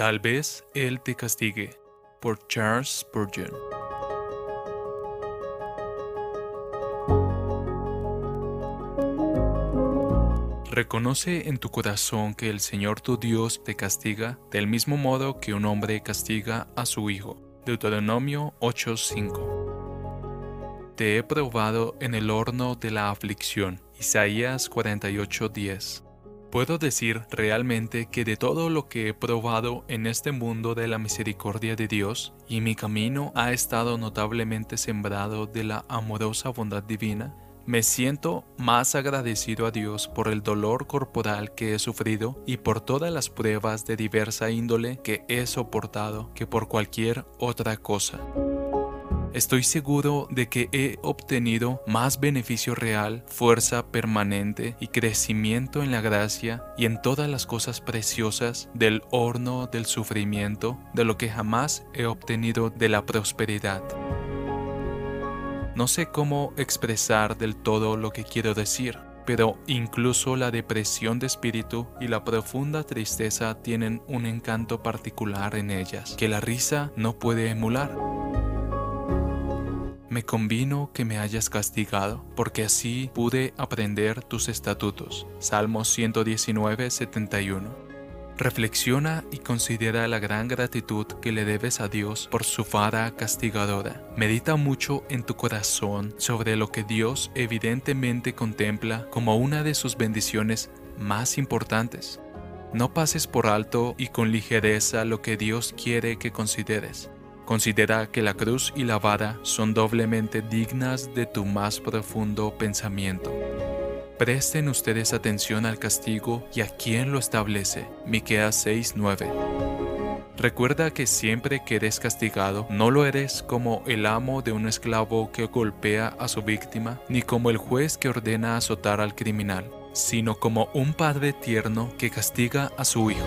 Tal vez Él te castigue. Por Charles Spurgeon. Reconoce en tu corazón que el Señor tu Dios te castiga del mismo modo que un hombre castiga a su hijo. Deuteronomio 8:5. Te he probado en el horno de la aflicción. Isaías 48:10. Puedo decir realmente que de todo lo que he probado en este mundo de la misericordia de Dios, y mi camino ha estado notablemente sembrado de la amorosa bondad divina, me siento más agradecido a Dios por el dolor corporal que he sufrido y por todas las pruebas de diversa índole que he soportado que por cualquier otra cosa. Estoy seguro de que he obtenido más beneficio real, fuerza permanente y crecimiento en la gracia y en todas las cosas preciosas del horno del sufrimiento de lo que jamás he obtenido de la prosperidad. No sé cómo expresar del todo lo que quiero decir, pero incluso la depresión de espíritu y la profunda tristeza tienen un encanto particular en ellas, que la risa no puede emular. Me convino que me hayas castigado, porque así pude aprender tus estatutos. Salmos 119, 71. Reflexiona y considera la gran gratitud que le debes a Dios por su vara castigadora. Medita mucho en tu corazón sobre lo que Dios evidentemente contempla como una de sus bendiciones más importantes. No pases por alto y con ligereza lo que Dios quiere que consideres. Considera que la cruz y la vara son doblemente dignas de tu más profundo pensamiento. Presten ustedes atención al castigo y a quien lo establece. Miqueas 6:9. Recuerda que siempre que eres castigado, no lo eres como el amo de un esclavo que golpea a su víctima, ni como el juez que ordena azotar al criminal, sino como un padre tierno que castiga a su hijo.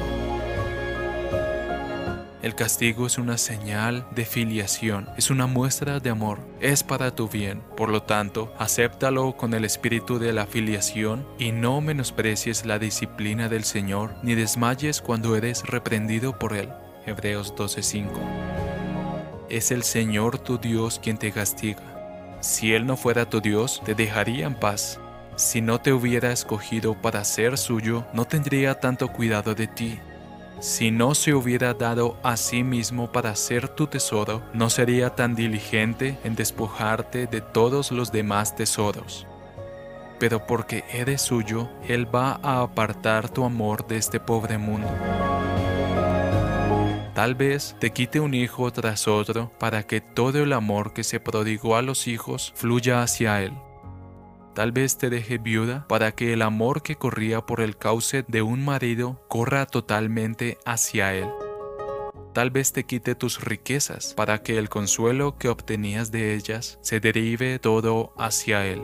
El castigo es una señal de filiación, es una muestra de amor, es para tu bien. Por lo tanto, acéptalo con el espíritu de la filiación y no menosprecies la disciplina del Señor, ni desmayes cuando eres reprendido por Él. Hebreos 12:5. Es el Señor tu Dios quien te castiga. Si Él no fuera tu Dios, te dejaría en paz. Si no te hubiera escogido para ser suyo, no tendría tanto cuidado de ti si no se hubiera dado a sí mismo para ser tu tesoro, no sería tan diligente en despojarte de todos los demás tesoros. Pero porque eres suyo, Él va a apartar tu amor de este pobre mundo. Tal vez te quite un hijo tras otro para que todo el amor que se prodigó a los hijos fluya hacia Él. Tal vez te deje viuda para que el amor que corría por el cauce de un marido corra totalmente hacia él. Tal vez te quite tus riquezas para que el consuelo que obtenías de ellas se derive todo hacia él.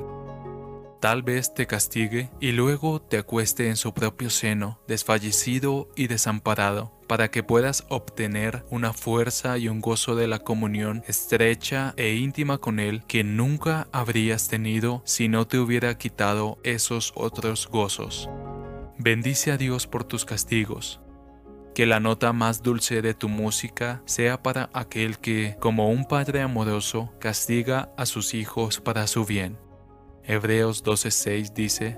Tal vez te castigue y luego te acueste en su propio seno, desfallecido y desamparado, para que puedas obtener una fuerza y un gozo de la comunión estrecha e íntima con Él que nunca habrías tenido si no te hubiera quitado esos otros gozos. Bendice a Dios por tus castigos. Que la nota más dulce de tu música sea para aquel que, como un padre amoroso, castiga a sus hijos para su bien Hebreos 12:6 dice,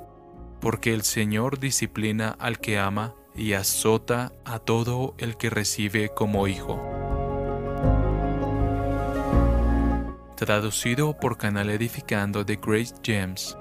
Porque el Señor disciplina al que ama y azota a todo el que recibe como hijo. Traducido por Canal Edificando de Grace James.